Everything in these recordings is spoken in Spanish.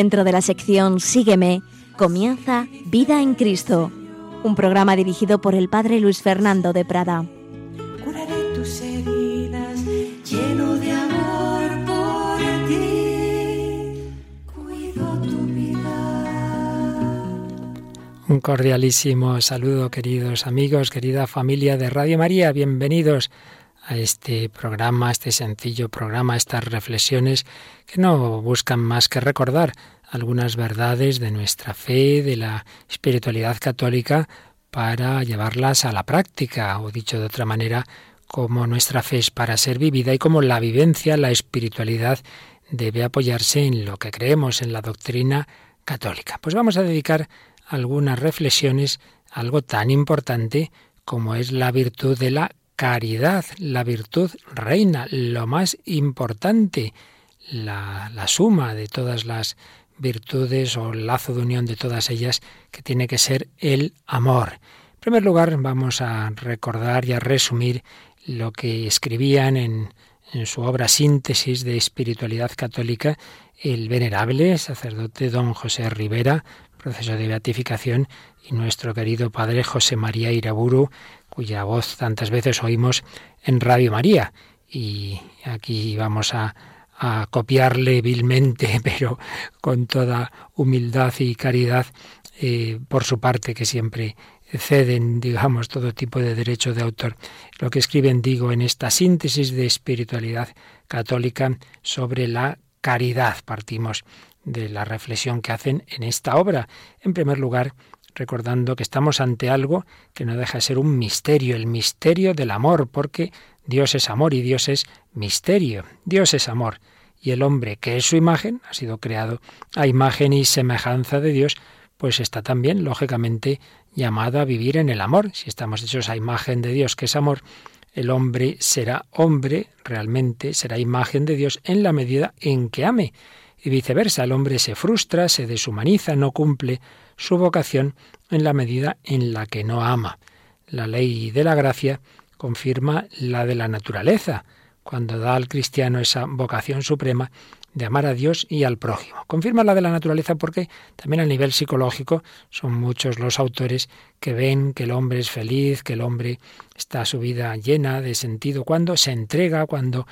Dentro de la sección Sígueme, comienza Vida en Cristo, un programa dirigido por el Padre Luis Fernando de Prada. Curaré tus heridas, lleno de amor por ti, cuido tu vida. Un cordialísimo saludo, queridos amigos, querida familia de Radio María, bienvenidos a este programa, este sencillo programa, a estas reflexiones que no buscan más que recordar algunas verdades de nuestra fe, de la espiritualidad católica, para llevarlas a la práctica, o dicho de otra manera, cómo nuestra fe es para ser vivida y cómo la vivencia, la espiritualidad, debe apoyarse en lo que creemos, en la doctrina católica. Pues vamos a dedicar algunas reflexiones a algo tan importante como es la virtud de la caridad, la virtud reina, lo más importante, la, suma de todas las virtudes o lazo de unión de todas ellas, que tiene que ser el amor. En primer lugar, vamos a recordar y a resumir lo que escribían en, en su obra Síntesis de Espiritualidad Católica el venerable sacerdote don José Rivera, proceso de beatificación, y nuestro querido padre José María Iraburu, cuya voz tantas veces oímos en Radio María. Y aquí vamos a, a copiarle vilmente, pero con toda humildad y caridad eh, por su parte, que siempre ceden, digamos, todo tipo de derecho de autor. Lo que escriben, digo, en esta síntesis de espiritualidad católica sobre la caridad. Partimos de la reflexión que hacen en esta obra. En primer lugar, recordando que estamos ante algo que no deja de ser un misterio, el misterio del amor, porque Dios es amor y Dios es misterio. Dios es amor y el hombre, que es su imagen, ha sido creado a imagen y semejanza de Dios, pues está también, lógicamente, llamado a vivir en el amor. Si estamos hechos a imagen de Dios, que es amor, el hombre será hombre, realmente será imagen de Dios en la medida en que ame. Y viceversa, el hombre se frustra, se deshumaniza, no cumple su vocación en la medida en la que no ama. La ley de la gracia confirma la de la naturaleza, cuando da al cristiano esa vocación suprema de amar a Dios y al prójimo. Confirma la de la naturaleza porque también a nivel psicológico son muchos los autores que ven que el hombre es feliz, que el hombre está su vida llena de sentido cuando se entrega, cuando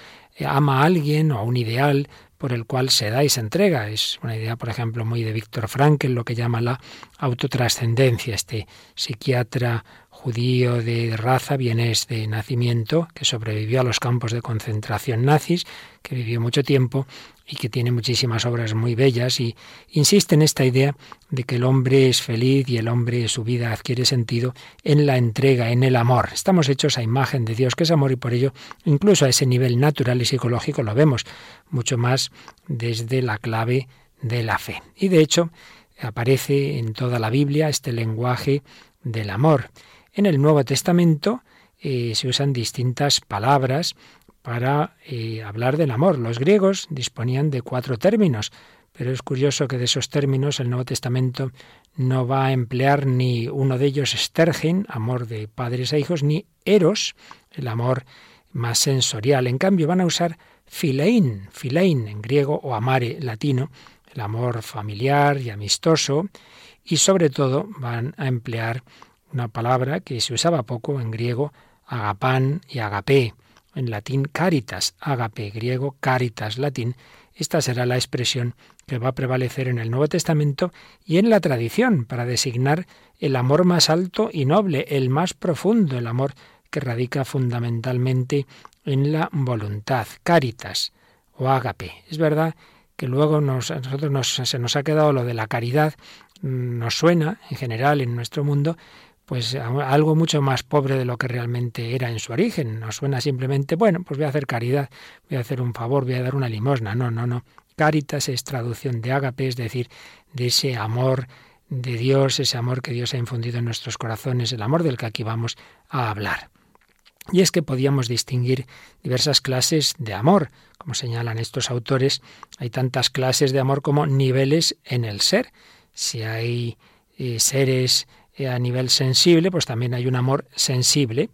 ama a alguien o a un ideal por el cual se da y se entrega. Es una idea, por ejemplo, muy de Víctor Frankl, lo que llama la autotrascendencia, este psiquiatra judío de raza, vienes de nacimiento, que sobrevivió a los campos de concentración nazis, que vivió mucho tiempo y que tiene muchísimas obras muy bellas y insiste en esta idea de que el hombre es feliz y el hombre su vida adquiere sentido en la entrega, en el amor. Estamos hechos a imagen de Dios que es amor y por ello incluso a ese nivel natural y psicológico lo vemos mucho más desde la clave de la fe. Y de hecho aparece en toda la Biblia este lenguaje del amor. En el Nuevo Testamento eh, se usan distintas palabras para eh, hablar del amor. Los griegos disponían de cuatro términos, pero es curioso que de esos términos el Nuevo Testamento no va a emplear ni uno de ellos stergen, amor de padres e hijos, ni eros, el amor más sensorial. En cambio van a usar philein, philein en griego o amare latino, el amor familiar y amistoso, y sobre todo van a emplear una palabra que se usaba poco en griego, agapán y agapé, en latín caritas, agape griego, caritas latín, esta será la expresión que va a prevalecer en el Nuevo Testamento y en la tradición para designar el amor más alto y noble, el más profundo, el amor que radica fundamentalmente en la voluntad, caritas o agape. Es verdad que luego nos, a nosotros nos, se nos ha quedado lo de la caridad, mm, nos suena en general en nuestro mundo pues algo mucho más pobre de lo que realmente era en su origen. No suena simplemente, bueno, pues voy a hacer caridad, voy a hacer un favor, voy a dar una limosna. No, no, no. Caritas es traducción de ágape, es decir, de ese amor de Dios, ese amor que Dios ha infundido en nuestros corazones, el amor del que aquí vamos a hablar. Y es que podíamos distinguir diversas clases de amor. Como señalan estos autores, hay tantas clases de amor como niveles en el ser. Si hay eh, seres a nivel sensible, pues también hay un amor sensible.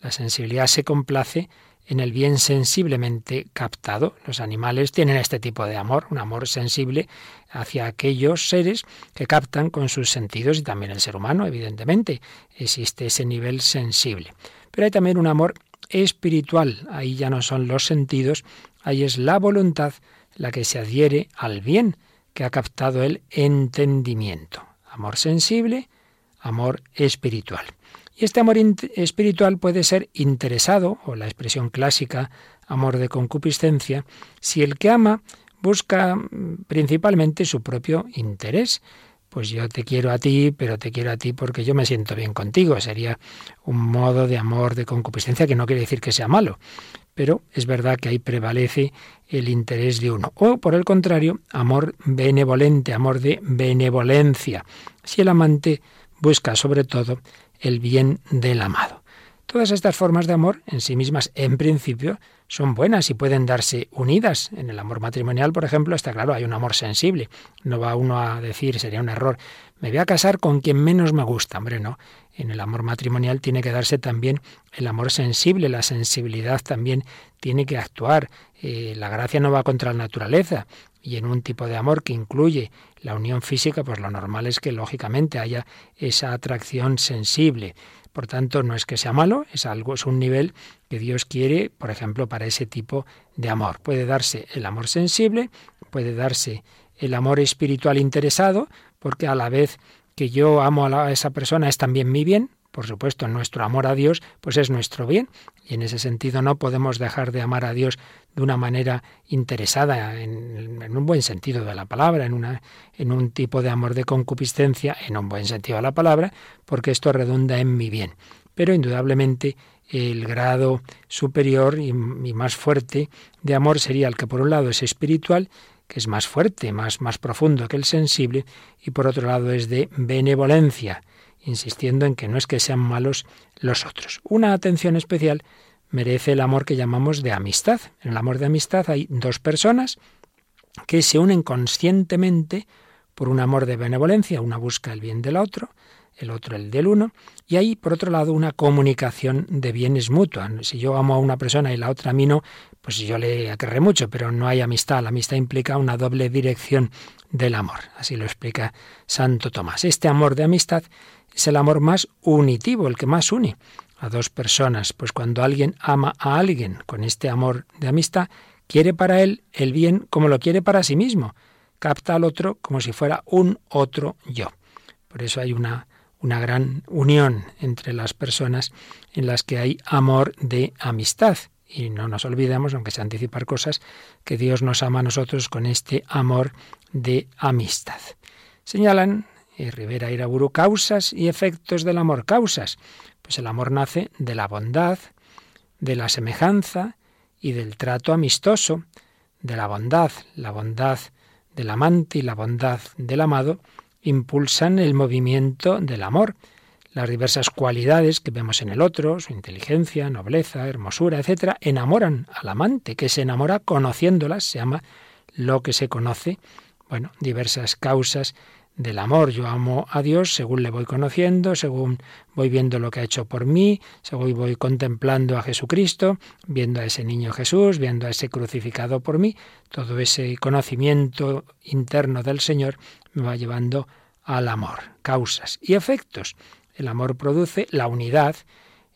La sensibilidad se complace en el bien sensiblemente captado. Los animales tienen este tipo de amor, un amor sensible hacia aquellos seres que captan con sus sentidos y también el ser humano, evidentemente, existe ese nivel sensible. Pero hay también un amor espiritual, ahí ya no son los sentidos, ahí es la voluntad la que se adhiere al bien que ha captado el entendimiento. Amor sensible, amor espiritual. Y este amor espiritual puede ser interesado, o la expresión clásica, amor de concupiscencia, si el que ama busca mm, principalmente su propio interés. Pues yo te quiero a ti, pero te quiero a ti porque yo me siento bien contigo. Sería un modo de amor de concupiscencia que no quiere decir que sea malo, pero es verdad que ahí prevalece el interés de uno. O por el contrario, amor benevolente, amor de benevolencia. Si el amante busca sobre todo el bien del amado. Todas estas formas de amor en sí mismas, en principio, son buenas y pueden darse unidas. En el amor matrimonial, por ejemplo, está claro, hay un amor sensible. No va uno a decir, sería un error, me voy a casar con quien menos me gusta. Hombre, no. En el amor matrimonial tiene que darse también el amor sensible, la sensibilidad también tiene que actuar. Eh, la gracia no va contra la naturaleza y en un tipo de amor que incluye la unión física, pues lo normal es que lógicamente haya esa atracción sensible. Por tanto, no es que sea malo, es algo, es un nivel que Dios quiere, por ejemplo, para ese tipo de amor. Puede darse el amor sensible, puede darse el amor espiritual interesado, porque a la vez que yo amo a, esa persona es también mi bien, por supuesto, nuestro amor a Dios, pues es nuestro bien. Y en ese sentido no podemos dejar de amar a Dios de una manera interesada, en, un buen sentido de la palabra, en, una, en un tipo de amor de concupiscencia, en un buen sentido de la palabra, porque esto redunda en mi bien. Pero indudablemente el grado superior y, y más fuerte de amor sería el que por un lado es espiritual que es más fuerte, más, más profundo que el sensible, y por otro lado es de benevolencia, insistiendo en que no es que sean malos los otros. Una atención especial merece el amor que llamamos de amistad. En el amor de amistad hay dos personas que se unen conscientemente por un amor de benevolencia, una busca el bien del otro, el otro el del uno, y hay, por otro lado, una comunicación de bienes mutua. Si yo amo a una persona y la otra a mí no, pues yo le aquerré mucho, pero no hay amistad. La amistad implica una doble dirección del amor. Así lo explica Santo Tomás. Este amor de amistad es el amor más unitivo, el que más une a dos personas, pues cuando alguien ama a alguien con este amor de amistad, quiere para él el bien como lo quiere para sí mismo, capta al otro como si fuera un otro yo. Por eso hay una una gran unión entre las personas en las que hay amor de amistad. Y no nos olvidemos, aunque se anticipar cosas, que Dios nos ama a nosotros con este amor de amistad. Señalan eh, Rivera Iraburu causas y efectos del amor. Causas. Pues el amor nace de la bondad, de la semejanza y del trato amistoso, de la bondad, la bondad del amante y la bondad del amado, impulsan el movimiento del amor. Las diversas cualidades que vemos en el otro, su inteligencia, nobleza, hermosura, etc., enamoran al amante, que se enamora conociéndolas, se llama lo que se conoce. Bueno, diversas causas del amor. Yo amo a Dios según le voy conociendo, según voy viendo lo que ha hecho por mí, según voy contemplando a Jesucristo, viendo a ese niño Jesús, viendo a ese crucificado por mí. Todo ese conocimiento interno del Señor me va llevando al amor. Causas y efectos. El amor produce la unidad.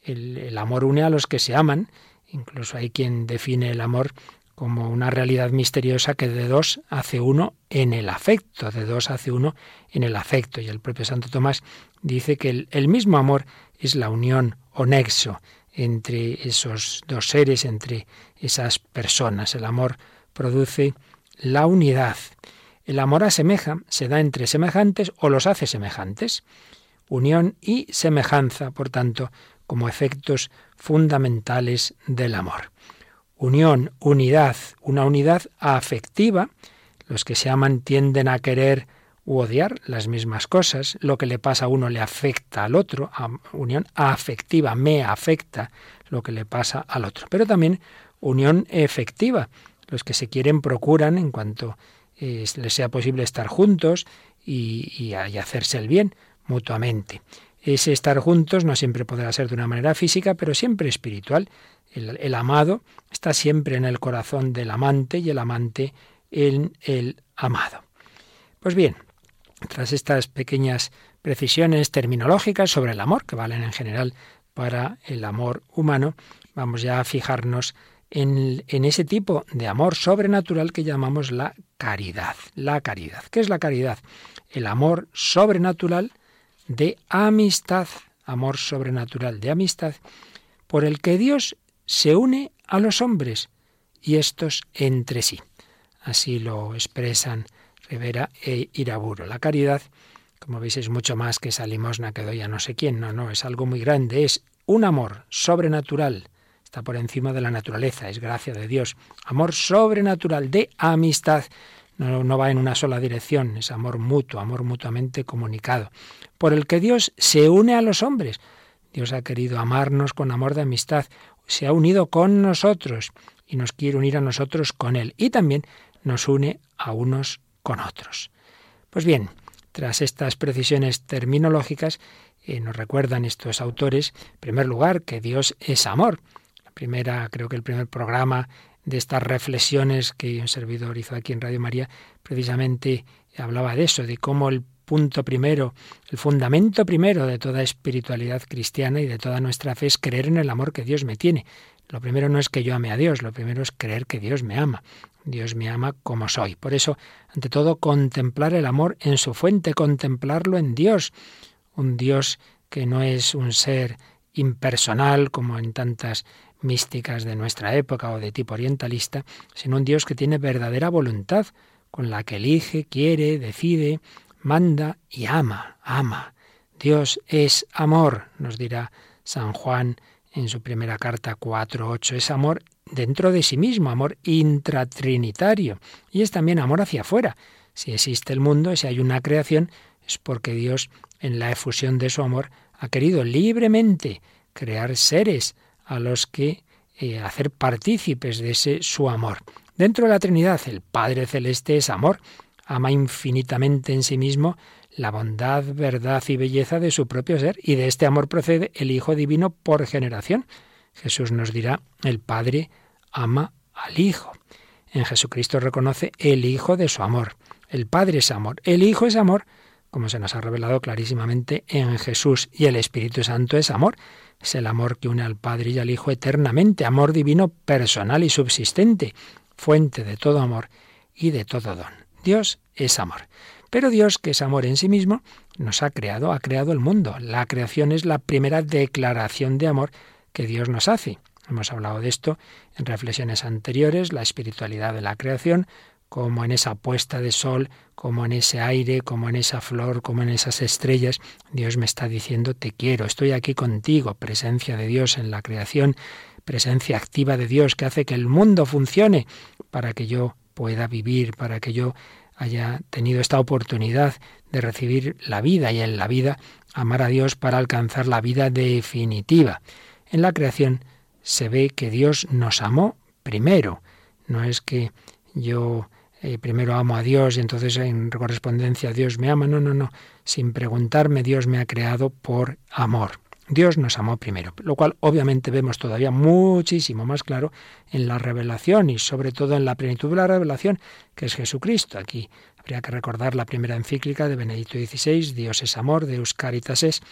El, amor une a los que se aman. Incluso hay quien define el amor como una realidad misteriosa que de dos hace uno en el afecto, de dos hace uno en el afecto. Y el propio Santo Tomás dice que el, mismo amor es la unión o nexo entre esos dos seres, entre esas personas. El amor produce la unidad. El amor asemeja, se da entre semejantes o los hace semejantes. Unión y semejanza, por tanto, como efectos fundamentales del amor unión, unidad, una unidad afectiva. Los que se aman tienden a querer u odiar las mismas cosas. Lo que le pasa a uno le afecta al otro. Unión afectiva, me afecta lo que le pasa al otro. Pero también unión efectiva. Los que se quieren procuran, en cuanto eh, les sea posible, estar juntos y, y hacerse el bien mutuamente. Ese estar juntos no siempre podrá ser de una manera física, pero siempre espiritual. El, amado está siempre en el corazón del amante y el amante en el amado. Pues bien, tras estas pequeñas precisiones terminológicas sobre el amor, que valen en general para el amor humano, vamos ya a fijarnos en, en, ese tipo de amor sobrenatural que llamamos la caridad. La caridad. ¿Qué es la caridad? El amor sobrenatural de amistad. Amor sobrenatural de amistad por el que Dios se une a los hombres y estos entre sí. Así lo expresan Rivera e Iraburo. La caridad, como veis, es mucho más que esa limosna que doy a no sé quién. No, no, es algo muy grande. Es un amor sobrenatural. Está por encima de la naturaleza, es gracia de Dios. Amor sobrenatural de amistad. No, no va en una sola dirección, es amor mutuo, amor mutuamente comunicado. Por el que Dios se une a los hombres. Dios ha querido amarnos con amor de amistad, se ha unido con nosotros y nos quiere unir a nosotros con Él. Y también nos une a unos con otros. Pues bien, tras estas precisiones terminológicas, eh, nos recuerdan estos autores, en primer lugar, que Dios es amor. La primera, creo que el primer programa de estas reflexiones que un servidor hizo aquí en Radio María, precisamente hablaba de eso, de cómo el punto primero, el fundamento primero de toda espiritualidad cristiana y de toda nuestra fe es creer en el amor que Dios me tiene. Lo primero no es que yo ame a Dios, lo primero es creer que Dios me ama. Dios me ama como soy. Por eso, ante todo, contemplar el amor en su fuente, contemplarlo en Dios. Un Dios que no es un ser impersonal como en tantas místicas de nuestra época o de tipo orientalista, sino un Dios que tiene verdadera voluntad, con la que elige, quiere, decide, manda y ama, ama. Dios es amor, nos dirá San Juan en su primera carta 4.8. Es amor dentro de sí mismo, amor intratrinitario. Y es también amor hacia afuera. Si existe el mundo, si hay una creación, es porque Dios, en la efusión de su amor, ha querido libremente crear seres a los que eh, hacer partícipes de ese su amor. Dentro de la Trinidad, el Padre Celeste es amor, ama infinitamente en sí mismo la bondad, verdad y belleza de su propio ser, y de este amor procede el Hijo Divino por generación. Jesús nos dirá, el Padre ama al Hijo. En Jesucristo reconoce el Hijo de su amor. El Padre es amor, el Hijo es amor, como se nos ha revelado clarísimamente en Jesús, y el Espíritu Santo es amor. Es el amor que une al Padre y al Hijo eternamente, amor divino personal y subsistente, fuente de todo amor y de todo don. Dios es amor. Pero Dios, que es amor en sí mismo, nos ha creado, ha creado el mundo. La creación es la primera declaración de amor que Dios nos hace. Hemos hablado de esto en reflexiones anteriores, la espiritualidad de la creación, como en esa puesta de sol, como en ese aire, como en esa flor, como en esas estrellas, Dios me está diciendo, te quiero, estoy aquí contigo, presencia de Dios en la creación, presencia activa de Dios que hace que el mundo funcione para que yo pueda vivir, para que yo haya tenido esta oportunidad de recibir la vida y en la vida amar a Dios para alcanzar la vida definitiva. En la creación se ve que Dios nos amó primero. No es que yo eh, primero amo a Dios y entonces en correspondencia Dios me ama. No, no, no. Sin preguntarme, Dios me ha creado por amor. Dios nos amó primero, lo cual obviamente vemos todavía muchísimo más claro en la revelación y sobre todo en la plenitud de la revelación, que es Jesucristo. Aquí habría que recordar la primera encíclica de Benedicto XVI, Dios es amor, Deus Caritas es,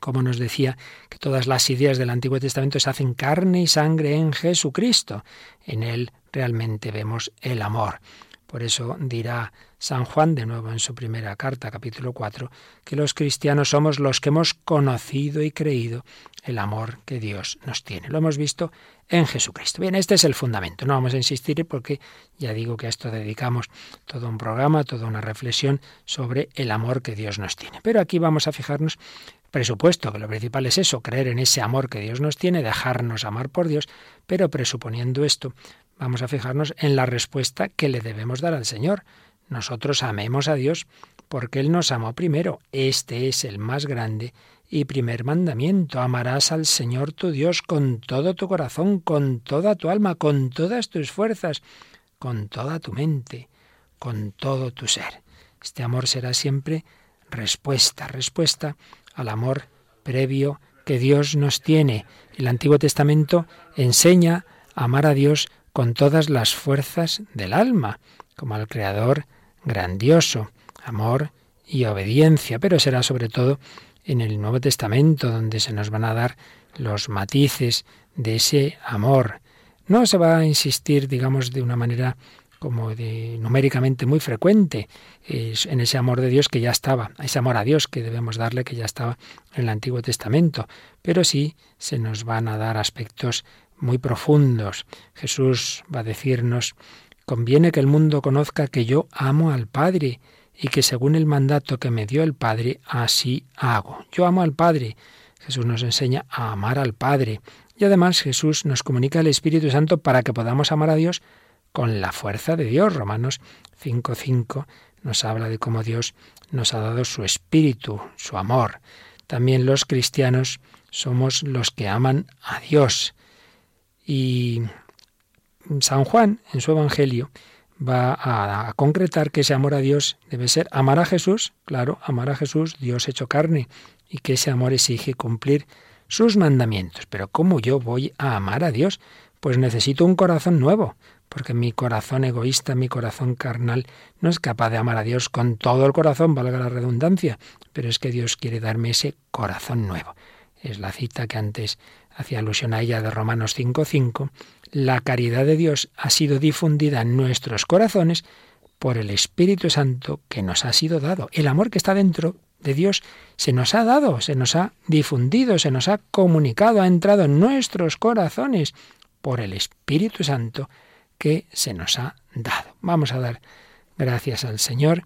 como nos decía, que todas las ideas del Antiguo Testamento se hacen carne y sangre en Jesucristo. En Él realmente vemos el amor. Por eso dirá San Juan de nuevo en su primera carta, capítulo 4, que los cristianos somos los que hemos conocido y creído el amor que Dios nos tiene. Lo hemos visto en Jesucristo. Bien, este es el fundamento. No vamos a insistir porque ya digo que a esto dedicamos todo un programa, toda una reflexión sobre el amor que Dios nos tiene. Pero aquí vamos a fijarnos Presupuesto que lo principal es eso, creer en ese amor que Dios nos tiene, dejarnos amar por Dios, pero presuponiendo esto, vamos a fijarnos en la respuesta que le debemos dar al Señor. Nosotros amemos a Dios porque Él nos amó primero. Este es el más grande y primer mandamiento. Amarás al Señor tu Dios con todo tu corazón, con toda tu alma, con todas tus fuerzas, con toda tu mente, con todo tu ser. Este amor será siempre respuesta, respuesta al amor previo que Dios nos tiene. El Antiguo Testamento enseña a amar a Dios con todas las fuerzas del alma, como al Creador grandioso, amor y obediencia, pero será sobre todo en el Nuevo Testamento donde se nos van a dar los matices de ese amor. No se va a insistir, digamos, de una manera como de numéricamente muy frecuente en ese amor de Dios que ya estaba, ese amor a Dios que debemos darle que ya estaba en el Antiguo Testamento, pero sí se nos van a dar aspectos muy profundos. Jesús va a decirnos, conviene que el mundo conozca que yo amo al Padre y que según el mandato que me dio el Padre, así hago. Yo amo al Padre. Jesús nos enseña a amar al Padre. Y además Jesús nos comunica el Espíritu Santo para que podamos amar a Dios con la fuerza de Dios. Romanos 5.5 nos habla de cómo Dios nos ha dado su espíritu, su amor. También los cristianos somos los que aman a Dios. Y San Juan, en su Evangelio, va a, concretar que ese amor a Dios debe ser amar a Jesús, claro, amar a Jesús, Dios hecho carne, y que ese amor exige cumplir sus mandamientos. Pero ¿cómo yo voy a amar a Dios? Pues necesito un corazón nuevo, porque mi corazón egoísta, mi corazón carnal, no es capaz de amar a Dios con todo el corazón, valga la redundancia, pero es que Dios quiere darme ese corazón nuevo. Es la cita que antes hacía alusión a ella de Romanos 5.5. La caridad de Dios ha sido difundida en nuestros corazones por el Espíritu Santo que nos ha sido dado. El amor que está dentro de Dios se nos ha dado, se nos ha difundido, se nos ha comunicado, ha entrado en nuestros corazones por el Espíritu Santo que se nos ha dado. Vamos a dar gracias al Señor,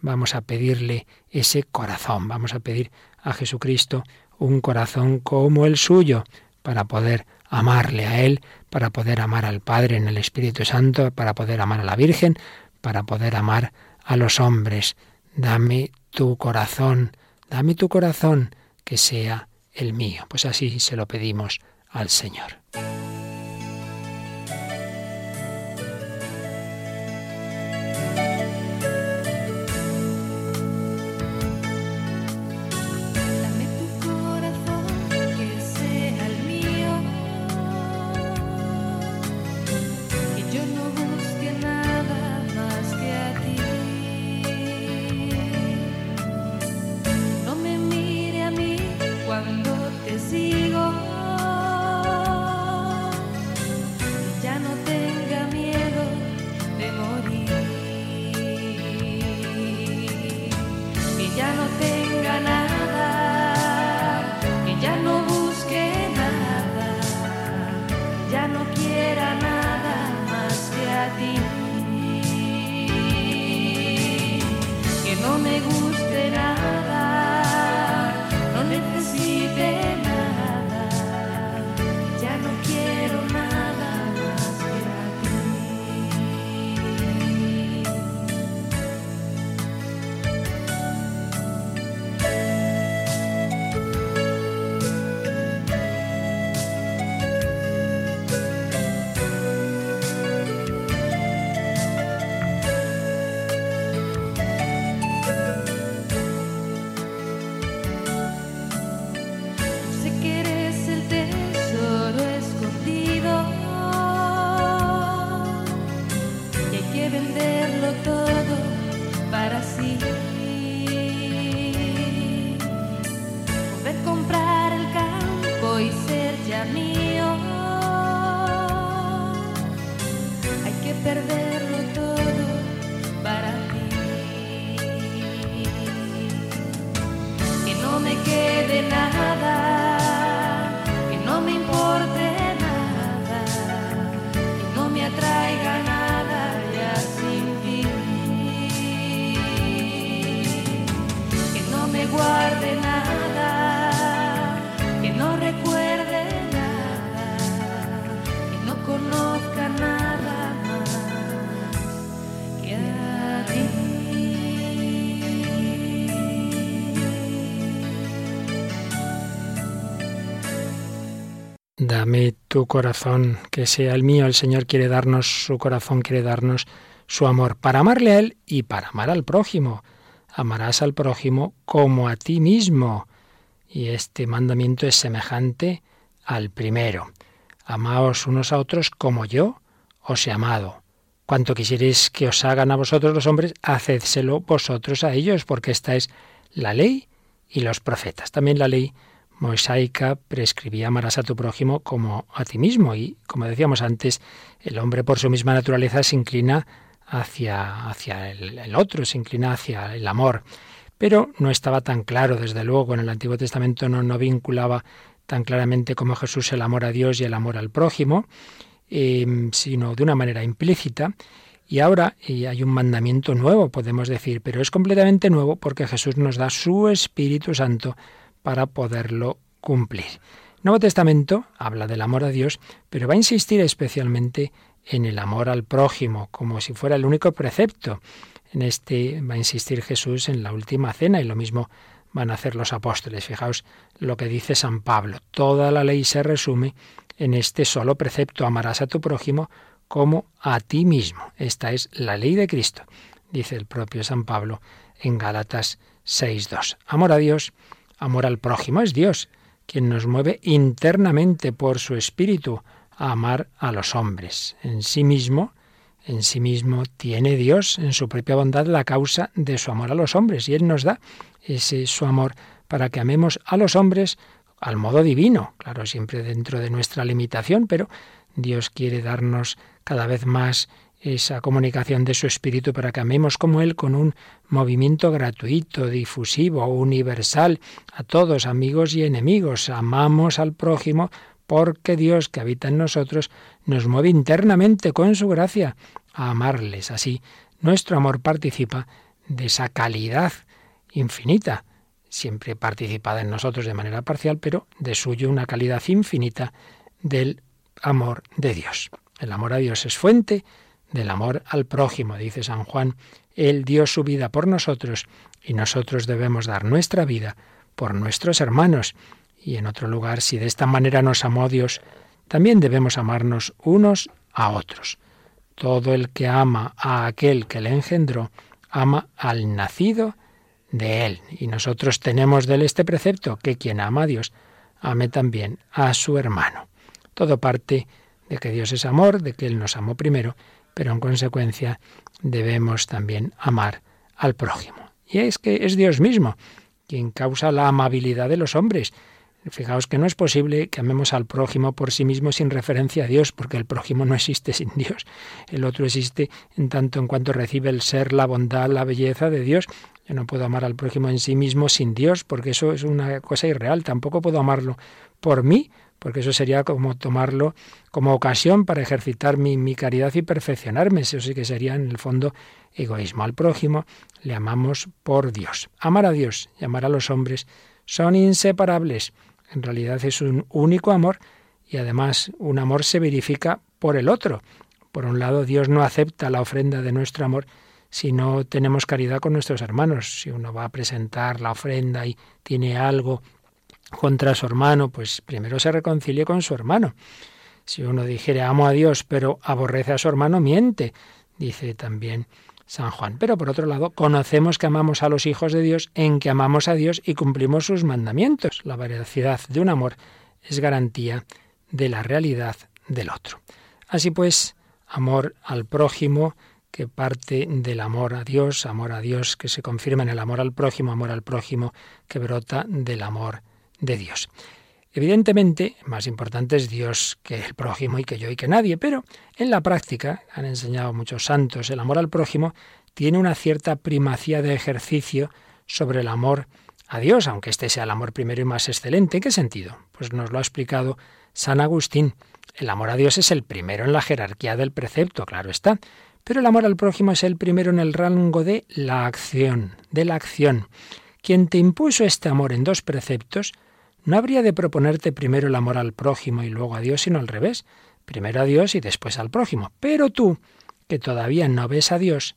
vamos a pedirle ese corazón, vamos a pedir a Jesucristo un corazón como el suyo para poder amarle a Él, para poder amar al Padre en el Espíritu Santo, para poder amar a la Virgen, para poder amar a los hombres. Dame tu corazón, dame tu corazón que sea el mío. Pues así se lo pedimos al Señor. Dame tu corazón, que sea el mío. El Señor quiere darnos su corazón, quiere darnos su amor, para amarle a Él y para amar al prójimo. Amarás al prójimo como a ti mismo. y este mandamiento es semejante al primero. Amaos unos a otros como yo os he amado. Cuanto quisierais que os hagan a vosotros los hombres, hacedselo vosotros a ellos, porque esta es la ley y los profetas. También la ley mosaica prescribía amarás a tu prójimo como a ti mismo y, como decíamos antes, el hombre por su misma naturaleza se inclina hacia, hacia el, otro, se inclina hacia el amor. Pero no estaba tan claro, desde luego, en el Antiguo Testamento no, no vinculaba tan claramente como Jesús el amor a Dios y el amor al prójimo, eh, sino de una manera implícita. Y ahora hay un mandamiento nuevo, podemos decir, pero es completamente nuevo porque Jesús nos da su Espíritu Santo para poderlo cumplir. Nuevo Testamento habla del amor a Dios, pero va a insistir especialmente en el amor al prójimo, como si fuera el único precepto. En este va a insistir Jesús en la última cena y lo mismo van a hacer los apóstoles. Fijaos lo que dice San Pablo. Toda la ley se resume en este solo precepto. Amarás a tu prójimo como a ti mismo. Esta es la ley de Cristo, dice el propio San Pablo en Gálatas 6.2. Amor a Dios, amor al prójimo. Es Dios quien nos mueve internamente por su espíritu a amar a los hombres. En sí mismo, en sí mismo tiene Dios en su propia bondad la causa de su amor a los hombres y Él nos da ese su amor para que amemos a los hombres al modo divino, claro, siempre dentro de nuestra limitación, pero Dios quiere darnos cada vez más esa comunicación de su espíritu para que amemos como Él con un movimiento gratuito, difusivo, universal, a todos, amigos y enemigos. Amamos al prójimo porque Dios que habita en nosotros nos mueve internamente con su gracia a amarles. Así, nuestro amor participa de esa calidad infinita, siempre participada en nosotros de manera parcial, pero de suyo una calidad infinita del amor de Dios. El amor a Dios es fuente del amor al prójimo, dice San Juan. Él dio su vida por nosotros y nosotros debemos dar nuestra vida por nuestros hermanos. Y en otro lugar, si de esta manera nos amó Dios, también debemos amarnos unos a otros. Todo el que ama a aquel que le engendró, ama al nacido de él. Y nosotros tenemos de él este precepto, que quien ama a Dios, ame también a su hermano. Todo parte de que Dios es amor, de que Él nos amó primero, pero en consecuencia debemos también amar al prójimo. Y es que es Dios mismo quien causa la amabilidad de los hombres. Fijaos que no es posible que amemos al prójimo por sí mismo sin referencia a Dios, porque el prójimo no existe sin Dios. El otro existe en tanto en cuanto recibe el ser, la bondad, la belleza de Dios. Yo no puedo amar al prójimo en sí mismo sin Dios, porque eso es una cosa irreal. Tampoco puedo amarlo por mí, porque eso sería como tomarlo como ocasión para ejercitar mi, mi, caridad y perfeccionarme. Eso sí que sería en el fondo egoísmo. Al prójimo le amamos por Dios. Amar a Dios y amar a los hombres son inseparables. En realidad es un único amor y además un amor se verifica por el otro. Por un lado, Dios no acepta la ofrenda de nuestro amor si no tenemos caridad con nuestros hermanos. Si uno va a presentar la ofrenda y tiene algo contra su hermano, pues primero se reconcilie con su hermano. Si uno dijere amo a Dios, pero aborrece a su hermano, miente, dice también San Juan. Pero por otro lado, conocemos que amamos a los hijos de Dios en que amamos a Dios y cumplimos sus mandamientos. La veracidad de un amor es garantía de la realidad del otro. Así pues, amor al prójimo, que parte del amor a Dios, amor a Dios que se confirma en el amor al prójimo, amor al prójimo que brota del amor de Dios. Evidentemente, más importante es Dios que el prójimo y que yo y que nadie, pero en la práctica, han enseñado muchos santos, el amor al prójimo tiene una cierta primacía de ejercicio sobre el amor a Dios, aunque este sea el amor primero y más excelente. ¿En qué sentido? Pues nos lo ha explicado San Agustín. El amor a Dios es el primero en la jerarquía del precepto, claro está, pero el amor al prójimo es el primero en el rango de la acción, de la acción. Quien te impuso este amor en dos preceptos, no habría de proponerte primero el amor al prójimo y luego a Dios, sino al revés, primero a Dios y después al prójimo. Pero tú, que todavía no ves a Dios,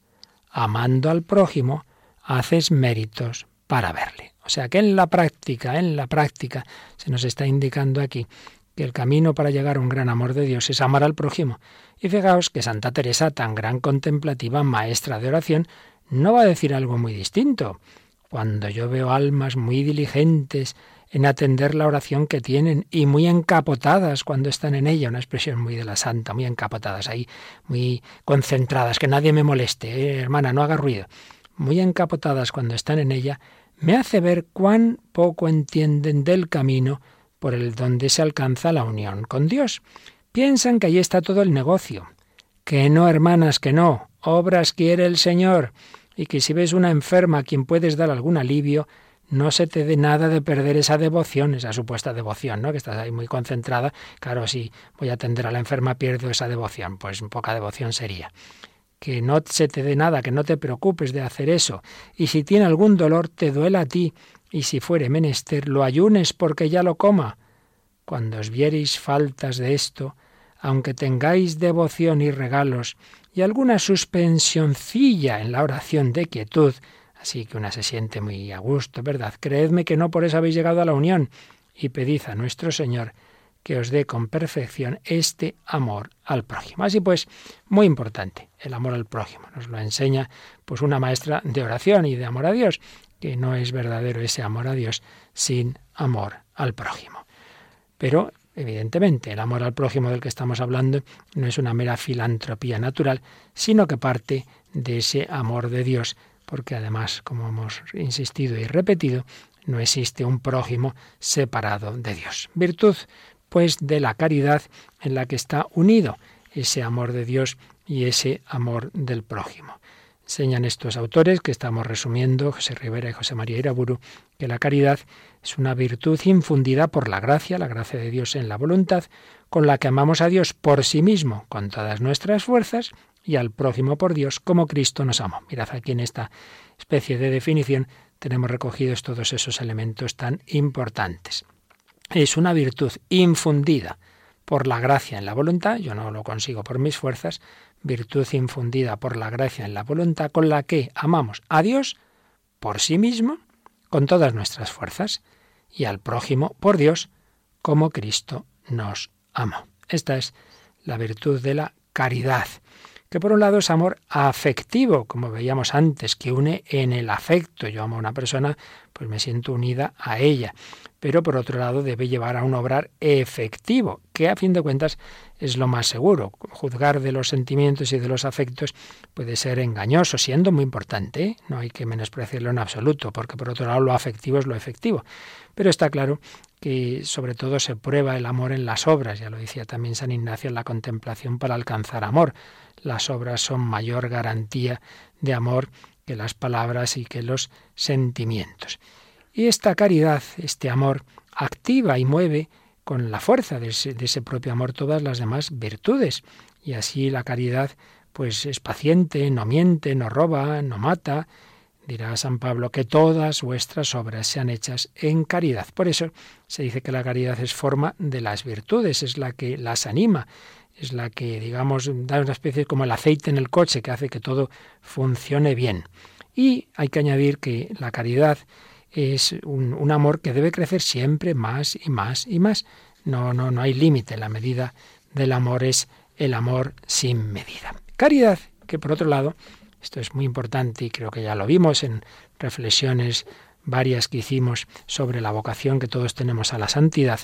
amando al prójimo, haces méritos para verle. O sea que en la práctica, en la práctica, se nos está indicando aquí que el camino para llegar a un gran amor de Dios es amar al prójimo. Y fijaos que Santa Teresa, tan gran contemplativa, maestra de oración, no va a decir algo muy distinto. Cuando yo veo almas muy diligentes en atender la oración que tienen y muy encapotadas cuando están en ella, una expresión muy de la santa, muy encapotadas ahí, muy concentradas, que nadie me moleste, eh, hermana, no haga ruido, muy encapotadas cuando están en ella, me hace ver cuán poco entienden del camino por el donde se alcanza la unión con Dios. Piensan que ahí está todo el negocio. Que no, hermanas, que no. Obras quiere el Señor. Y que si ves una enferma a quien puedes dar algún alivio, no se te dé nada de perder esa devoción, esa supuesta devoción, ¿no? Que estás ahí muy concentrada. Claro, si voy a atender a la enferma, pierdo esa devoción. Pues poca devoción sería. Que no se te dé nada, que no te preocupes de hacer eso. Y si tiene algún dolor, te duela a ti. Y si fuere menester, lo ayunes porque ya lo coma. Cuando os viereis faltas de esto, aunque tengáis devoción y regalos y alguna suspensioncilla en la oración de quietud, Así que una se siente muy a gusto, ¿verdad? Creedme que no por eso habéis llegado a la unión y pedid a nuestro Señor que os dé con perfección este amor al prójimo. Así pues, muy importante, el amor al prójimo. Nos lo enseña pues una maestra de oración y de amor a Dios, que no es verdadero ese amor a Dios sin amor al prójimo. Pero Evidentemente, el amor al prójimo del que estamos hablando no es una mera filantropía natural, sino que parte de ese amor de Dios porque además, como hemos insistido y repetido, no existe un prójimo separado de Dios. Virtud, pues, de la caridad en la que está unido ese amor de Dios y ese amor del prójimo. Enseñan estos autores que estamos resumiendo, José Rivera y José María Iraburu, que la caridad es una virtud infundida por la gracia, la gracia de Dios en la voluntad, con la que amamos a Dios por sí mismo, con todas nuestras fuerzas, y al prójimo por Dios como Cristo nos amó. Mirad aquí en esta especie de definición tenemos recogidos todos esos elementos tan importantes. Es una virtud infundida por la gracia en la voluntad, yo no lo consigo por mis fuerzas, virtud infundida por la gracia en la voluntad con la que amamos a Dios por sí mismo, con todas nuestras fuerzas, y al prójimo por Dios, como Cristo nos amó. Esta es la virtud de la caridad que por un lado es amor afectivo, como veíamos antes, que une en el afecto. Yo amo a una persona, pues me siento unida a ella. Pero por otro lado debe llevar a un obrar efectivo, que a fin de cuentas es lo más seguro. Juzgar de los sentimientos y de los afectos puede ser engañoso, siendo muy importante. ¿eh? No hay que menospreciarlo en absoluto, porque por otro lado lo afectivo es lo efectivo. Pero está claro que sobre todo se prueba el amor en las obras, ya lo decía también San Ignacio en la contemplación para alcanzar amor las obras son mayor garantía de amor que las palabras y que los sentimientos. Y esta caridad, este amor, activa y mueve con la fuerza de ese, propio amor todas las demás virtudes. Y así la caridad pues es paciente, no miente, no roba, no mata. Dirá San Pablo que todas vuestras obras sean hechas en caridad. Por eso se dice que la caridad es forma de las virtudes, es la que las anima, es la que, digamos, da una especie como el aceite en el coche que hace que todo funcione bien. Y hay que añadir que la caridad es un, amor que debe crecer siempre más y más y más. No, no, no hay límite. La medida del amor es el amor sin medida. Caridad, que por otro lado, esto es muy importante y creo que ya lo vimos en reflexiones varias que hicimos sobre la vocación que todos tenemos a la santidad.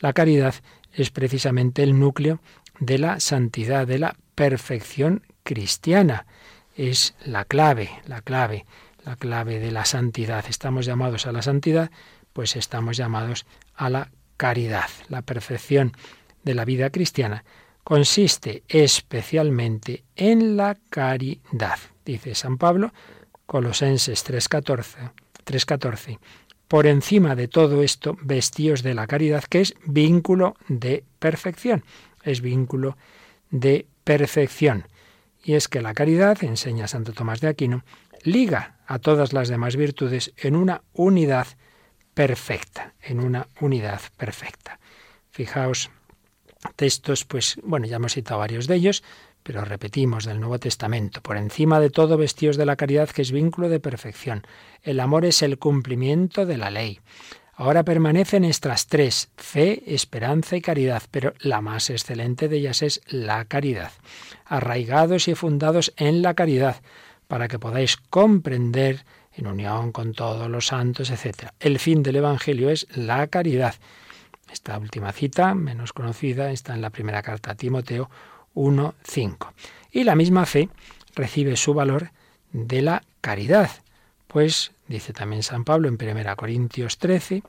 La caridad es precisamente el núcleo de la santidad, de la perfección cristiana. Es la clave, la clave, la clave de la santidad. Estamos llamados a la santidad, pues estamos llamados a la caridad. La perfección de la vida cristiana consiste especialmente en la caridad. Dice San Pablo, Colosenses 3.14, 3.14. Por encima de todo esto, vestíos de la caridad, que es vínculo de perfección es vínculo de perfección. Y es que la caridad, enseña Santo Tomás de Aquino, liga a todas las demás virtudes en una unidad perfecta, en una unidad perfecta. Fijaos, textos, pues bueno, ya hemos citado varios de ellos, pero repetimos del Nuevo Testamento, por encima de todo vestidos de la caridad que es vínculo de perfección. El amor es el cumplimiento de la ley. Ahora permanecen estas tres, fe, esperanza y caridad, pero la más excelente de ellas es la caridad. Arraigados y fundados en la caridad, para que podáis comprender en unión con todos los santos, etc. El fin del Evangelio es la caridad. Esta última cita, menos conocida, está en la primera carta a Timoteo 1.5. Y la misma fe recibe su valor de la caridad, pues, dice también San Pablo en 1 Corintios 13,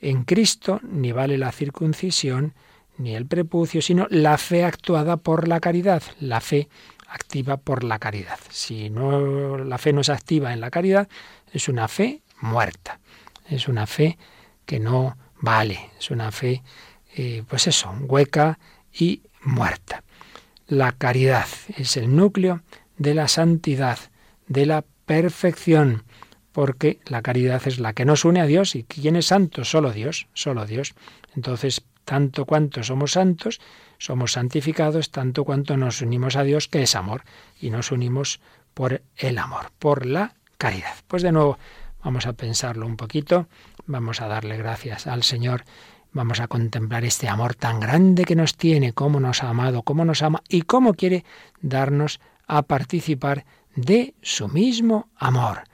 en Cristo ni vale la circuncisión ni el prepucio, sino la fe actuada por la caridad, la fe activa por la caridad. Si no la fe no es activa en la caridad, es una fe muerta. Es una fe que no vale, es una fe eh, pues eso, hueca y muerta. La caridad es el núcleo de la santidad, de la perfección, porque la caridad es la que nos une a Dios y ¿quién es santo? Solo Dios, solo Dios. Entonces, tanto cuanto somos santos, somos santificados, tanto cuanto nos unimos a Dios, que es amor, y nos unimos por el amor, por la caridad. Pues de nuevo, vamos a pensarlo un poquito, vamos a darle gracias al Señor Vamos a contemplar este amor tan grande que nos tiene, cómo nos ha amado, cómo nos ama y cómo quiere darnos a participar de su mismo amor.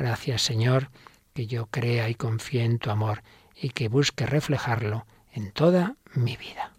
Gracias Señor, que yo crea y confíe en tu amor y que busque reflejarlo en toda mi vida.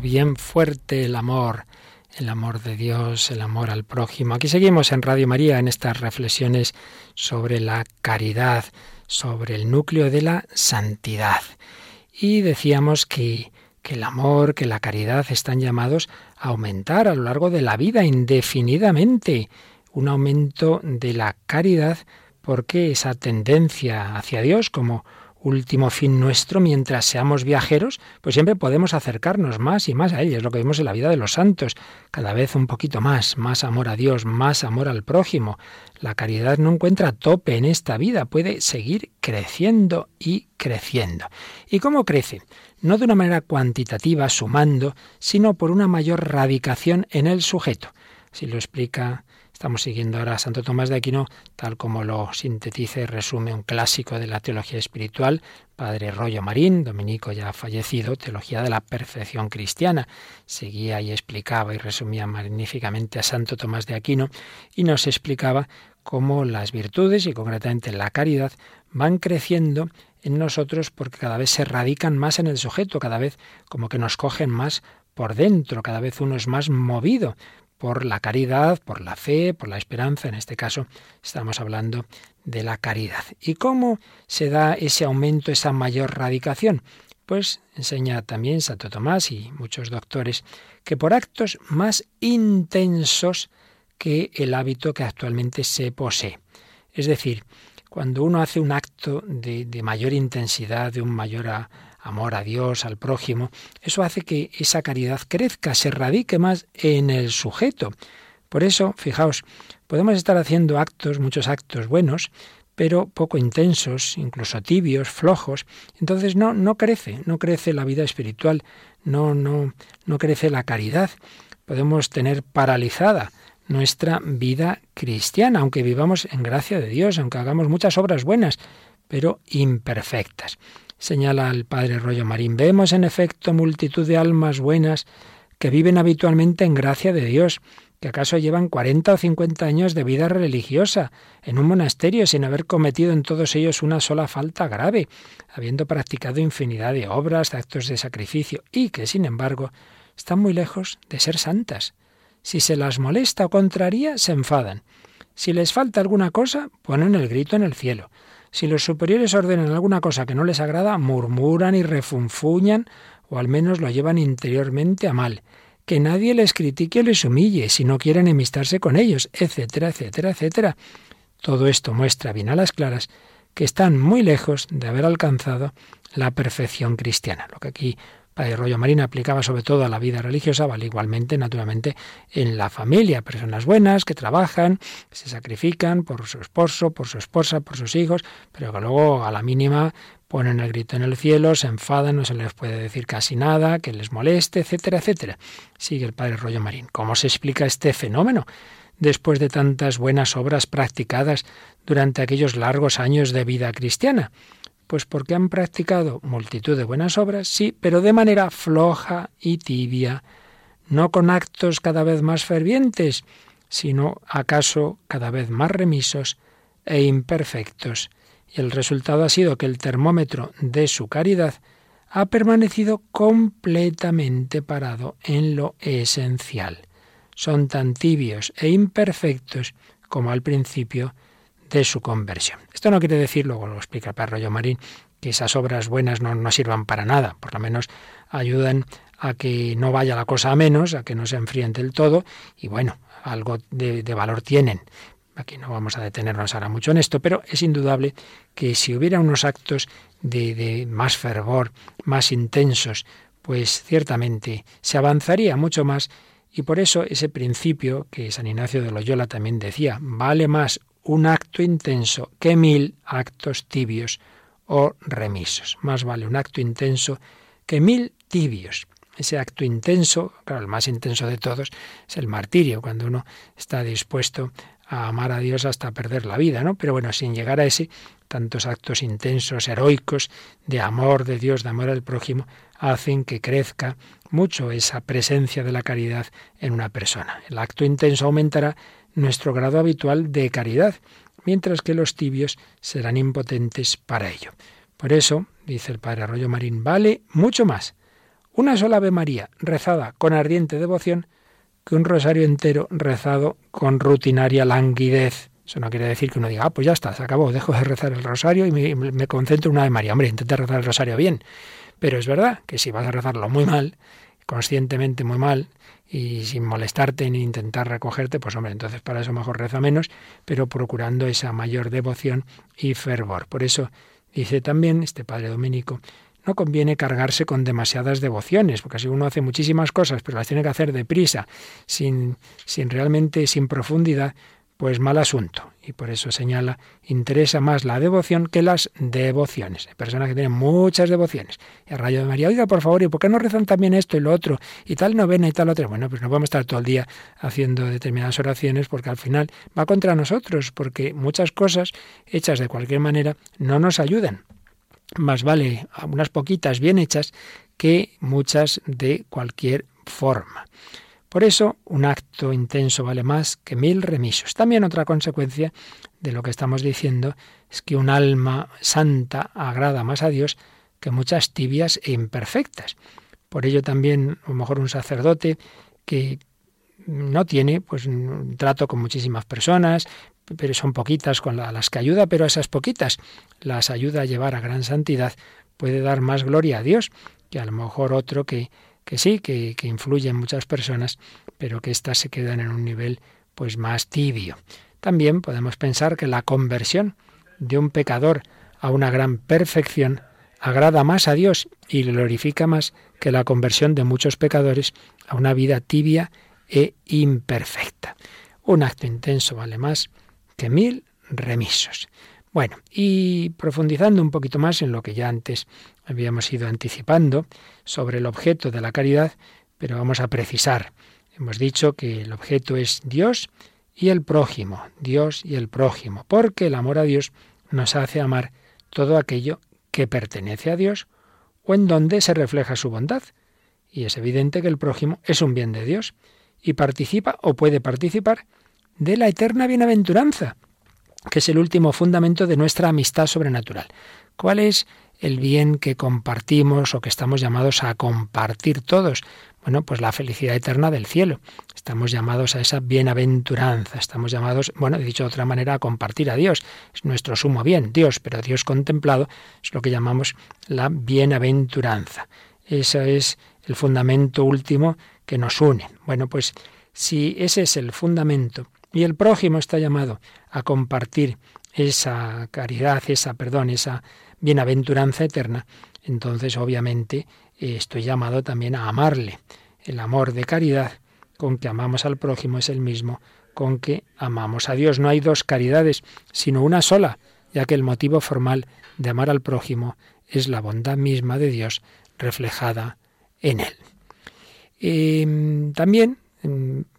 Bien fuerte el amor, el amor de Dios, el amor al prójimo. Aquí seguimos en Radio María en estas reflexiones sobre la caridad, sobre el núcleo de la santidad. Y decíamos que, que el amor, que la caridad están llamados a aumentar a lo largo de la vida indefinidamente. Un aumento de la caridad porque esa tendencia hacia Dios como último fin nuestro, mientras seamos viajeros, pues siempre podemos acercarnos más y más a Él. Es lo que vemos en la vida de los santos. Cada vez un poquito más, más amor a Dios, más amor al prójimo. La caridad no encuentra tope en esta vida, puede seguir creciendo y creciendo. ¿Y cómo crece? No de una manera cuantitativa, sumando, sino por una mayor radicación en el sujeto. Si lo explica Estamos siguiendo ahora a Santo Tomás de Aquino, tal como lo sintetiza y resume un clásico de la teología espiritual, Padre Rollo Marín, dominico ya fallecido, Teología de la Perfección Cristiana. Seguía y explicaba y resumía magníficamente a Santo Tomás de Aquino y nos explicaba cómo las virtudes y concretamente la caridad van creciendo en nosotros porque cada vez se radican más en el sujeto, cada vez como que nos cogen más por dentro, cada vez uno es más movido por la caridad, por la fe, por la esperanza. En este caso estamos hablando de la caridad. ¿Y cómo se da ese aumento, esa mayor radicación? Pues enseña también Santo Tomás y muchos doctores que por actos más intensos que el hábito que actualmente se posee. Es decir, cuando uno hace un acto de, de mayor intensidad, de un mayor amor a Dios, al prójimo, eso hace que esa caridad crezca, se radique más en el sujeto. Por eso, fijaos, podemos estar haciendo actos, muchos actos buenos, pero poco intensos, incluso tibios, flojos, entonces no no crece, no crece la vida espiritual, no no no crece la caridad. Podemos tener paralizada nuestra vida cristiana, aunque vivamos en gracia de Dios, aunque hagamos muchas obras buenas, pero imperfectas señala el padre Rollo Marín. Vemos en efecto multitud de almas buenas que viven habitualmente en gracia de Dios, que acaso llevan 40 o 50 años de vida religiosa en un monasterio sin haber cometido en todos ellos una sola falta grave, habiendo practicado infinidad de obras, de actos de sacrificio, y que, sin embargo, están muy lejos de ser santas. Si se las molesta o contraría, se enfadan. Si les falta alguna cosa, ponen el grito en el cielo. Si los superiores ordenan alguna cosa que no les agrada, murmuran y refunfuñan, o al menos lo llevan interiormente a mal. Que nadie les critique o les humille si no quieren enemistarse con ellos, etcétera, etcétera, etcétera. Todo esto muestra bien a las claras que están muy lejos de haber alcanzado la perfección cristiana. Lo que aquí Padre Rollo Marina aplicaba sobre todo a la vida religiosa, vale igualmente, naturalmente, en la familia. Personas buenas que trabajan, se sacrifican por su esposo, por su esposa, por sus hijos, pero que luego a la mínima ponen el grito en el cielo, se enfadan, no se les puede decir casi nada, que les moleste, etcétera, etcétera. Sigue el Padre Rollo Marín. ¿Cómo se explica este fenómeno? Después de tantas buenas obras practicadas durante aquellos largos años de vida cristiana. Pues porque han practicado multitud de buenas obras, sí, pero de manera floja y tibia, no con actos cada vez más fervientes, sino acaso cada vez más remisos e imperfectos. Y el resultado ha sido que el termómetro de su caridad ha permanecido completamente parado en lo esencial. Son tan tibios e imperfectos como al principio de su conversión. Esto no quiere decir, luego lo explica el Padre Marín, que esas obras buenas no, no sirvan para nada, por lo menos ayudan a que no vaya la cosa a menos, a que no se enfríen del todo, y bueno, algo de, valor tienen. Aquí no vamos a detenernos ahora mucho en esto, pero es indudable que si hubiera unos actos de, de más fervor, más intensos, pues ciertamente se avanzaría mucho más y por eso ese principio que San Ignacio de Loyola también decía, vale más un acto intenso que mil actos tibios o remisos. Más vale un acto intenso que mil tibios. Ese acto intenso, claro, el más intenso de todos, es el martirio, cuando uno está dispuesto a amar a Dios hasta perder la vida, ¿no? Pero bueno, sin llegar a ese, tantos actos intensos, heroicos, de amor de Dios, de amor al prójimo, hacen que crezca mucho esa presencia de la caridad en una persona. El acto intenso aumentará nuestro grado habitual de caridad, mientras que los tibios serán impotentes para ello. Por eso, dice el padre Arroyo Marín, vale mucho más una sola Ave María rezada con ardiente devoción que un rosario entero rezado con rutinaria languidez. Eso no quiere decir que uno diga, ah, pues ya está, se acabó, dejo de rezar el rosario y me, concentro en una Ave María. Hombre, intenta rezar el rosario bien. Pero es verdad que si vas a rezarlo muy mal, conscientemente muy mal, y sin molestarte ni intentar recogerte, pues hombre, entonces para eso mejor reza menos, pero procurando esa mayor devoción y fervor. Por eso dice también este padre dominico, no conviene cargarse con demasiadas devociones, porque si uno hace muchísimas cosas, pero las tiene que hacer deprisa, sin, sin realmente, sin profundidad, pues mal asunto. Y por eso señala, interesa más la devoción que las devociones. Hay personas que tienen muchas devociones. Y a rayo de María, oiga, por favor, ¿y por qué no rezan también esto y lo otro? Y tal novena y tal otra. Bueno, pues no podemos estar todo el día haciendo determinadas oraciones porque al final va contra nosotros, porque muchas cosas hechas de cualquier manera no nos ayudan. Más vale unas poquitas bien hechas que muchas de cualquier forma. Por eso, un acto intenso vale más que mil remisos. También otra consecuencia de lo que estamos diciendo es que un alma santa agrada más a Dios que muchas tibias e imperfectas. Por ello también, a lo mejor un sacerdote que no tiene pues un trato con muchísimas personas, pero son poquitas con las que ayuda, pero a esas poquitas las ayuda a llevar a gran santidad, puede dar más gloria a Dios que a lo mejor otro que que sí, que, que influye en muchas personas, pero que éstas se quedan en un nivel pues más tibio. También podemos pensar que la conversión de un pecador a una gran perfección agrada más a Dios y glorifica más que la conversión de muchos pecadores a una vida tibia e imperfecta. Un acto intenso vale más que mil remisos. Bueno, y profundizando un poquito más en lo que ya antes habíamos ido anticipando sobre el objeto de la caridad, pero vamos a precisar. Hemos dicho que el objeto es Dios y el prójimo, Dios y el prójimo, porque el amor a Dios nos hace amar todo aquello que pertenece a Dios o en donde se refleja su bondad. Y es evidente que el prójimo es un bien de Dios y participa o puede participar de la eterna bienaventuranza que es el último fundamento de nuestra amistad sobrenatural. ¿Cuál es el bien que compartimos o que estamos llamados a compartir todos? Bueno, pues la felicidad eterna del cielo. Estamos llamados a esa bienaventuranza, estamos llamados, bueno, dicho de otra manera, a compartir a Dios. Es nuestro sumo bien, Dios, pero Dios contemplado es lo que llamamos la bienaventuranza. Ese es el fundamento último que nos une. Bueno, pues si ese es el fundamento y el prójimo está llamado a compartir esa caridad, esa perdón, esa bienaventuranza eterna, entonces obviamente eh, estoy llamado también a amarle. El amor de caridad con que amamos al prójimo es el mismo con que amamos a Dios. No hay dos caridades, sino una sola, ya que el motivo formal de amar al prójimo es la bondad misma de Dios reflejada en él. Em, también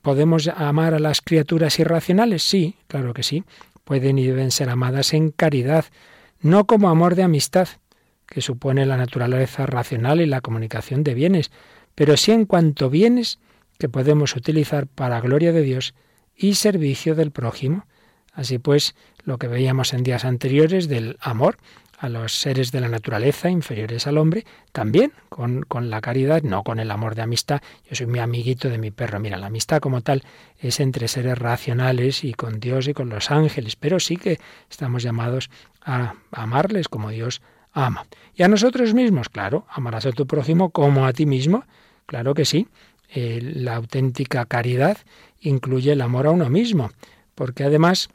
podemos amar a las criaturas irracionales, sí, claro que sí, pueden y deben ser amadas en caridad, no como amor de amistad, que supone la naturaleza racional y la comunicación de bienes, pero sí en cuanto bienes que podemos utilizar para gloria de Dios y servicio del prójimo. Así pues, lo que veíamos en días anteriores del amor a los seres de la naturaleza inferiores al hombre, también con, con, la caridad, no con el amor de amistad. Yo soy mi amiguito de mi perro. Mira, la amistad como tal es entre seres racionales y con Dios y con los ángeles, pero sí que estamos llamados a amarles como Dios ama. Y a nosotros mismos, claro, amarás a tu prójimo como a ti mismo, claro que sí. Eh, la auténtica caridad incluye el amor a uno mismo, porque además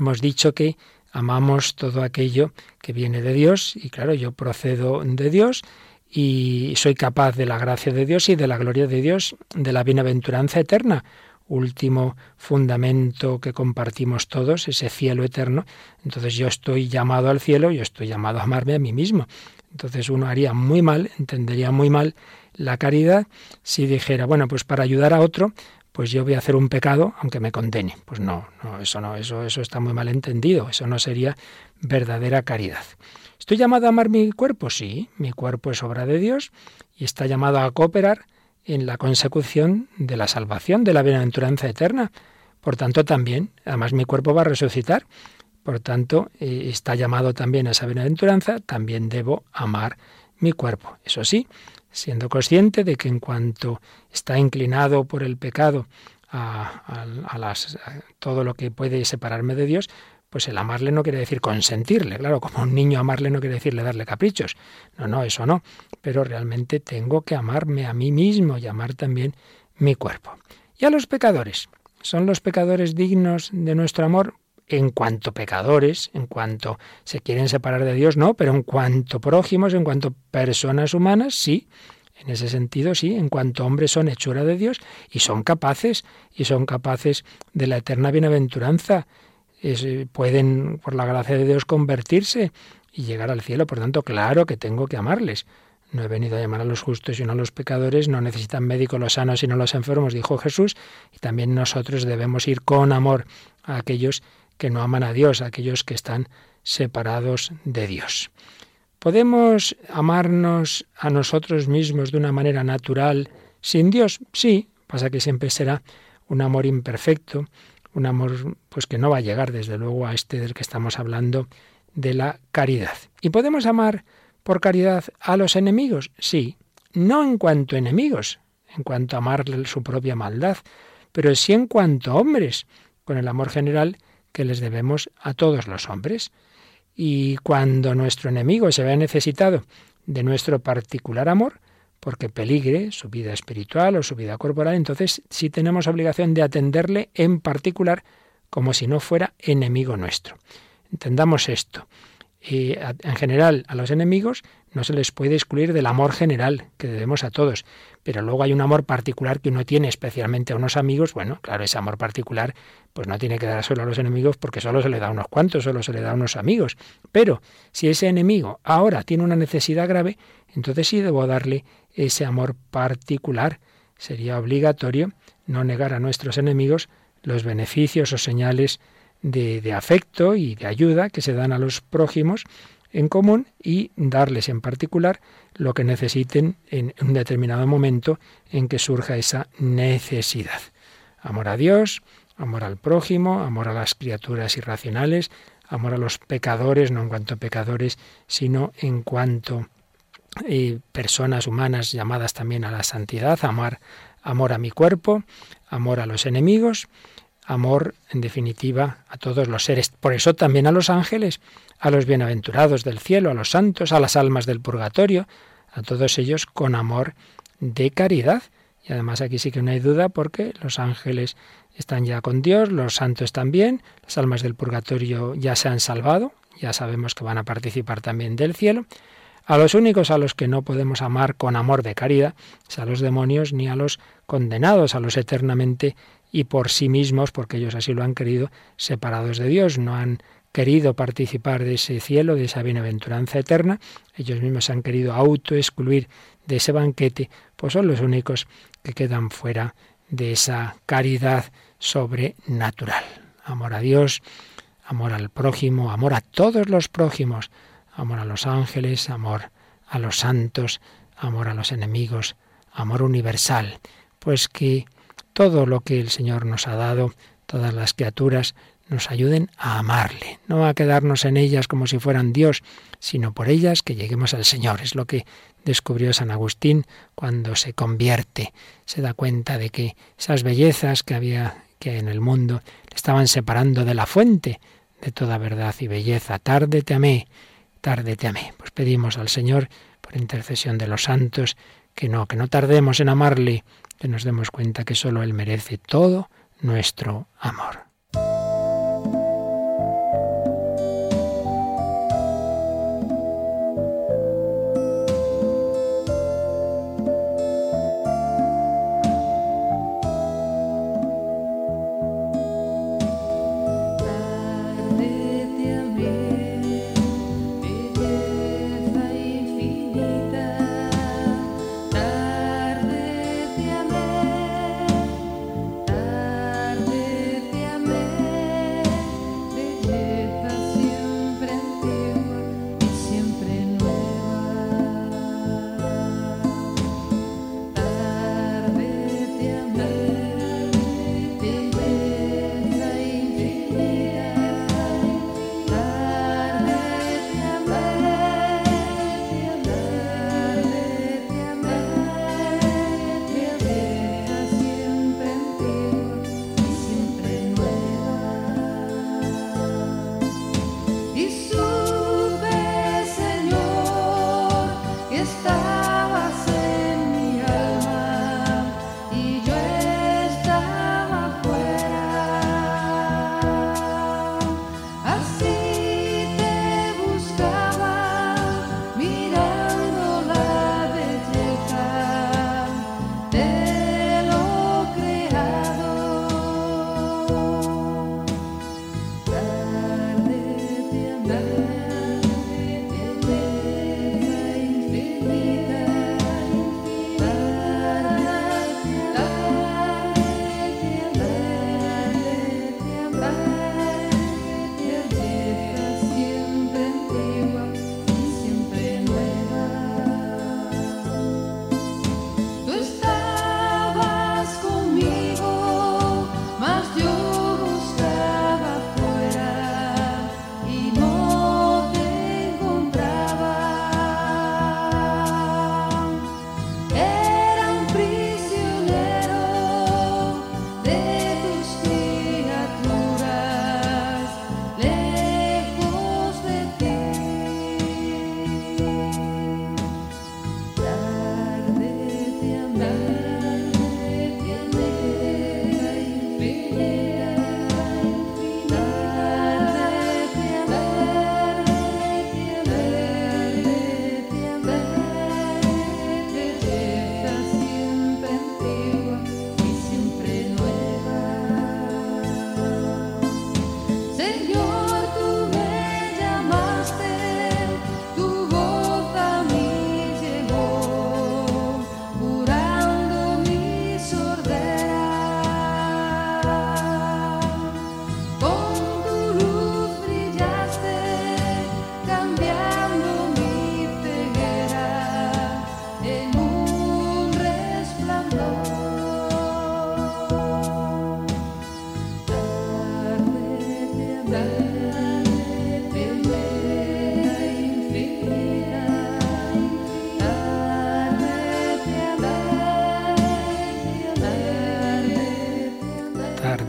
hemos dicho que amamos todo aquello que viene de Dios y claro, yo procedo de Dios y soy capaz de la gracia de Dios y de la gloria de Dios, de la bienaventuranza eterna, último fundamento que compartimos todos, ese cielo eterno. Entonces yo estoy llamado al cielo, yo estoy llamado a amarme a mí mismo. Entonces uno haría muy mal, entendería muy mal la caridad si dijera, bueno, pues para ayudar a otro, pues yo voy a hacer un pecado aunque me condene. Pues no, no, eso no, eso, eso está muy mal entendido, eso no sería verdadera caridad. ¿Estoy llamado a amar mi cuerpo? Sí, mi cuerpo es obra de Dios y está llamado a cooperar en la consecución de la salvación, de la bienaventuranza eterna. Por tanto, también, además mi cuerpo va a resucitar. Por tanto, eh, está llamado también a esa bienaventuranza, también debo amar mi cuerpo. Eso sí, siendo consciente de que en cuanto está inclinado por el pecado a, las, todo lo que puede separarme de Dios, pues el amarle no quiere decir consentirle. Claro, como un niño amarle no quiere decirle darle caprichos. No, no, eso no. Pero realmente tengo que amarme a mí mismo y amar también mi cuerpo. Y a los pecadores. ¿Son los pecadores dignos de nuestro amor? En cuanto pecadores, en cuanto se quieren separar de Dios, no, pero en cuanto prójimos, en cuanto personas humanas, sí. En ese sentido, sí, en cuanto hombres son hechura de Dios y son capaces, y son capaces de la eterna bienaventuranza eh, pueden, por la gracia de Dios, convertirse y llegar al cielo. Por tanto, claro que tengo que amarles. No he venido a llamar a los justos sino a los pecadores. No necesitan médicos los sanos sino los enfermos, dijo Jesús. Y también nosotros debemos ir con amor a aquellos que no aman a Dios, aquellos que están separados de Dios. ¿Podemos amarnos a nosotros mismos de una manera natural sin Dios? Sí, pasa que siempre será un amor imperfecto, un amor pues que no va a llegar desde luego a este del que estamos hablando de la caridad. ¿Y podemos amar por caridad a los enemigos? Sí, no en cuanto enemigos, en cuanto a amarle su propia maldad, pero sí en cuanto hombres, con el amor general que les debemos a todos los hombres. Y cuando nuestro enemigo se vea necesitado de nuestro particular amor, porque peligre su vida espiritual o su vida corporal, entonces sí tenemos obligación de atenderle en particular como si no fuera enemigo nuestro. Entendamos esto. Y en general, a los enemigos no se les puede excluir del amor general que debemos a todos, pero luego hay un amor particular que uno tiene especialmente a unos amigos. Bueno, claro, ese amor particular pues no tiene que dar solo a los enemigos porque solo se le da a unos cuantos, solo se le da a unos amigos. Pero si ese enemigo ahora tiene una necesidad grave, entonces sí debo darle ese amor particular. Sería obligatorio no negar a nuestros enemigos los beneficios o señales de, de, afecto y de ayuda que se dan a los prójimos en común y darles en particular lo que necesiten en un determinado momento en que surja esa necesidad. Amor a Dios, amor al prójimo, amor a las criaturas irracionales, amor a los pecadores, no en cuanto pecadores, sino en cuanto y personas humanas llamadas también a la santidad, amar, amor a mi cuerpo, amor a los enemigos, amor, en definitiva, a todos los seres. Por eso también a los ángeles, a los bienaventurados del cielo, a los santos, a las almas del purgatorio, a todos ellos con amor de caridad. Y además aquí sí que no hay duda porque los ángeles están ya con Dios, los santos también, las almas del purgatorio ya se han salvado, ya sabemos que van a participar también del cielo. A los únicos a los que no podemos amar con amor de caridad es a los demonios ni a los condenados, a los eternamente y por sí mismos, porque ellos así lo han querido, separados de Dios, no han querido participar de ese cielo, de esa bienaventuranza eterna, ellos mismos han querido autoexcluir de ese banquete, pues son los únicos que quedan fuera de esa caridad sobrenatural. Amor a Dios, amor al prójimo, amor a todos los prójimos, amor a los ángeles, amor a los santos, amor a los enemigos, amor universal. Pues que todo lo que el Señor nos ha dado, todas las criaturas, nos ayuden a amarle, no a quedarnos en ellas como si fueran Dios, sino por ellas que lleguemos al Señor. Es lo que descubrió San Agustín cuando se convierte, se da cuenta de que esas bellezas que había que en el mundo le estaban separando de la fuente de toda verdad y belleza. Tarde te amé, tarde te amé. Pues pedimos al Señor, por intercesión de los santos, que no, que no tardemos en amarle, que nos demos cuenta que solo Él merece todo nuestro amor.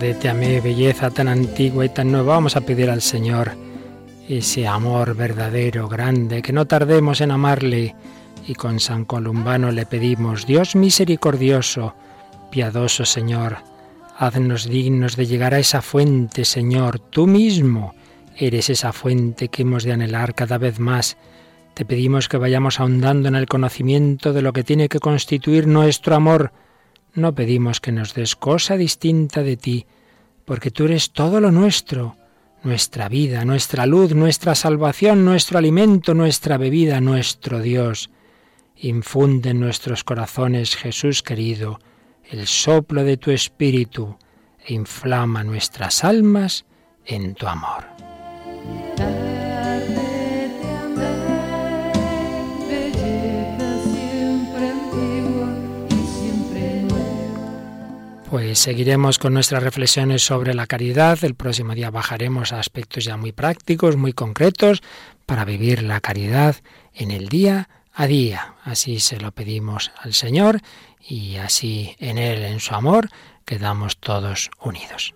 Tarde te amé, belleza tan antigua y tan nueva. Vamos a pedir al Señor ese amor verdadero, grande, que no tardemos en amarle. Y con San Columbano le pedimos, Dios misericordioso, piadoso Señor, haznos dignos de llegar a esa fuente, Señor, tú mismo eres esa fuente que hemos de anhelar cada vez más. Te pedimos que vayamos ahondando en el conocimiento de lo que tiene que constituir nuestro amor, no pedimos que nos des cosa distinta de ti, porque tú eres todo lo nuestro, nuestra vida, nuestra luz, nuestra salvación, nuestro alimento, nuestra bebida, nuestro Dios. Infunde en nuestros corazones, Jesús querido, el soplo de tu espíritu e inflama nuestras almas en tu amor. Pues seguiremos con nuestras reflexiones sobre la caridad. El próximo día bajaremos a aspectos ya muy prácticos, muy concretos, para vivir la caridad en el día a día. Así se lo pedimos al Señor y así en Él, en su amor, quedamos todos unidos.